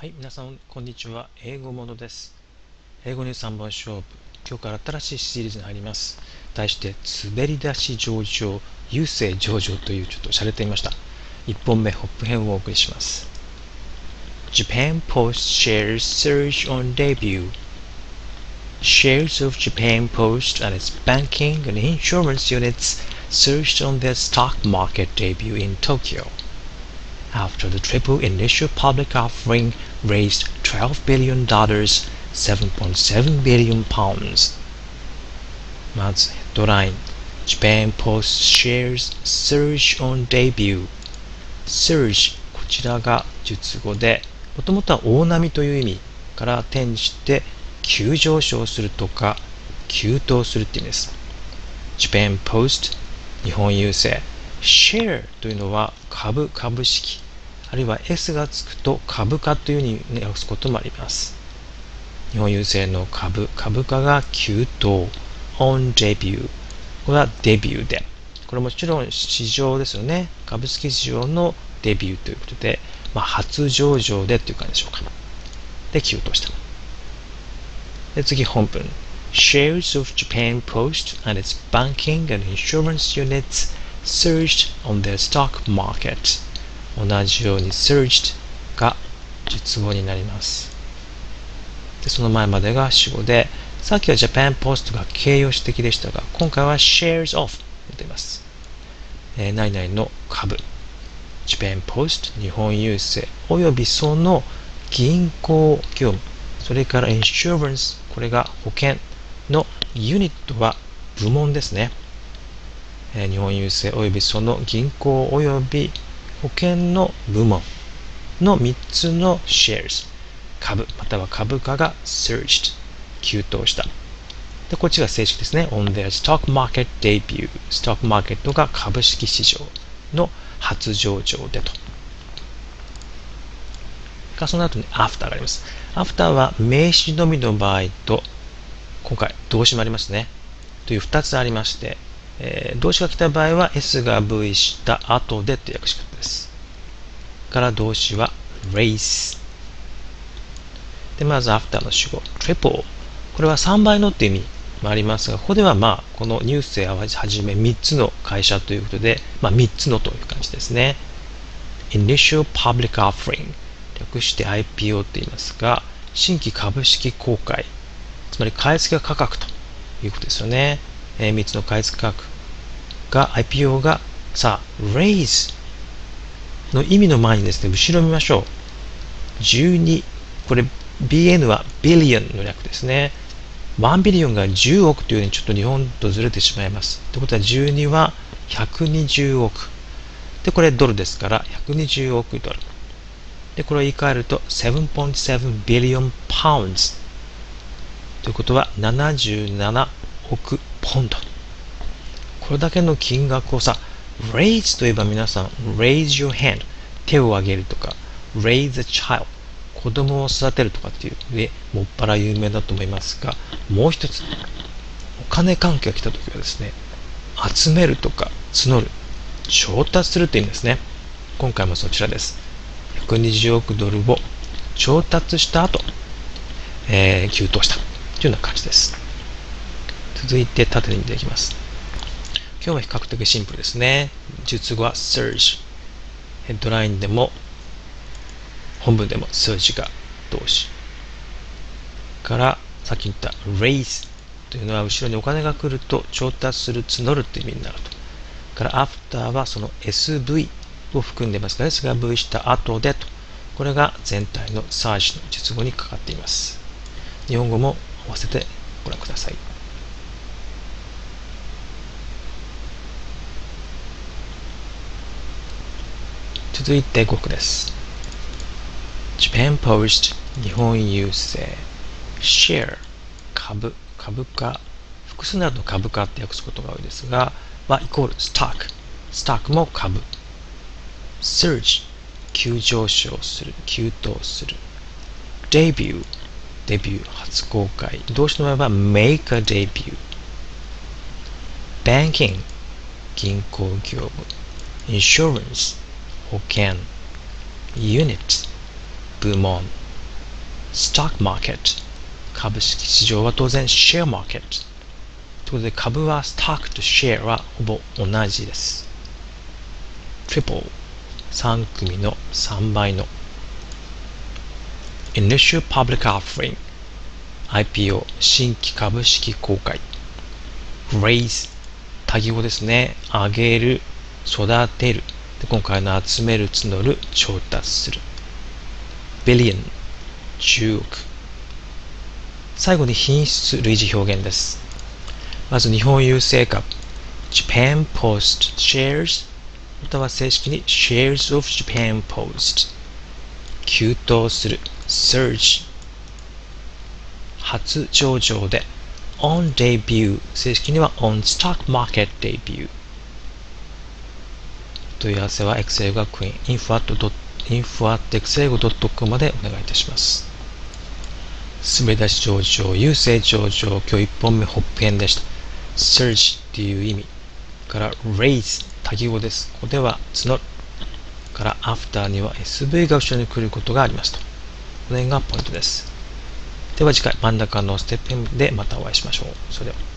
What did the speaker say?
はい、皆さん、こんにちは。英語モードです。英語に3本勝負。今日から新しいシリーズに入ります。題して、滑り出し上場、優勢上場というちょっと洒落てみました。1本目、ホップ編をお送りします。Japan Post shares surge on debut. Shares of Japan Post and its banking and insurance units surged on their stock market debut in Tokyo. after the triple initial public offering raised $12 billion, 7.7 billion pounds. まずヘッドライン Japan Post shares surge on debut surge こちらが述語でもともとは大波という意味から転じて急上昇するとか急騰するって意味です Japan Post 日本郵政 share というのは株、株式、あるいは S がつくと株価というふうに訳すこともあります。日本郵政の株、株価が急騰、on debut。これはデビューで。これもちろん市場ですよね。株式市場のデビューということで、まあ、初上場でという感じでしょうか。で、急騰した。で、次本文。Shares of Japan Post and its banking and insurance units surged on their stock market 同じように surged が述語になります。でその前までが主語でさっきは Japan Post が形容詞的でしたが今回は shares of と言います、えー、何々の株。Japan Post 日本郵政およびその銀行業務。それから insurance これが保険のユニットは部門ですね。え日本郵政およびその銀行および保険の部門。の3つの shares 株または株価が surged 急騰した。でこっちが正式ですね。On their stock market debut ストックマーケットが株式市場の初上場でと。がその後に after があります。after は名詞のみの場合と今回動詞もありますね。という2つありましてえー、動詞が来た場合は S が V した後でという訳し方です。から動詞は race。で、まず after の主語 triple。これは3倍のっていう意味もありますが、ここではまあ、このニュースをはじめ3つの会社ということで、まあ3つのという感じですね。initial public offering。略して IPO と言いますが、新規株式公開。つまり買い付け価格ということですよね。えー、3つの買い付け価格が IPO がさあ raise の意味の前にですね後ろ見ましょう。12これ BN は billion の略ですね。1ビリオンが10億というようにちょっと日本とずれてしまいます。ということは12は120億。でこれドルですから120億ドル。でこれを言い換えると7.7 billion pounds ということは77億ポンドこれだけの金額をさ raise といえば皆さん raise your hand 手を挙げるとか raise a child 子供を育てるとかっていうでもっぱら有名だと思いますがもう一つお金関係が来た時はですね集めるとか募る調達するという意味ですね。今回もそちらです。120億ドルを調達した後、えー、急騰したというような感じです。続いて縦に見ていきます。今日は比較的シンプルですね。述語は surge。ヘッドラインでも本文でも surge が動詞。からさっき言った raise というのは後ろにお金が来ると調達する、募るという意味になると。から after はその SV を含んでますから S が V した後でと。これが全体の surge の述語にかかっています。日本語も合わせてご覧ください。続いて5句です。Japan Post 日本郵政。Share 株。株価。複数なると株価って訳すことが多いですが、はイコール Stock スタックも株。Surge 急上昇する。急騰する。Debut デビュー初公開。動詞の場合は Make a debut Banking 銀行業務。Insurance 保険 unit 部門 stock market 株式市場は当然 share market ということで株は stock と share はほぼ同じです triple 3組の3倍の initial public offering IPO 新規株式公開 raise 多義語ですね上げる育てるで今回の集める募る調達する billion 10億最後に品質類似表現ですまず日本郵政株 Japan Post Shares または正式に Shares of Japan Post 急騰する Surge 初上場で on debut 正式には on stock market debut 問い合わせは Excel 学院 info.excel.com までお願いいたします。滑り出し上場優勢上場今日1本目ホップ編でした。surge っていう意味から raise 多義語です。ここでは募る。から after には SV が後ろに来ることがありますと。この辺がポイントです。では次回真ん中のステップでまたお会いしましょう。それでは。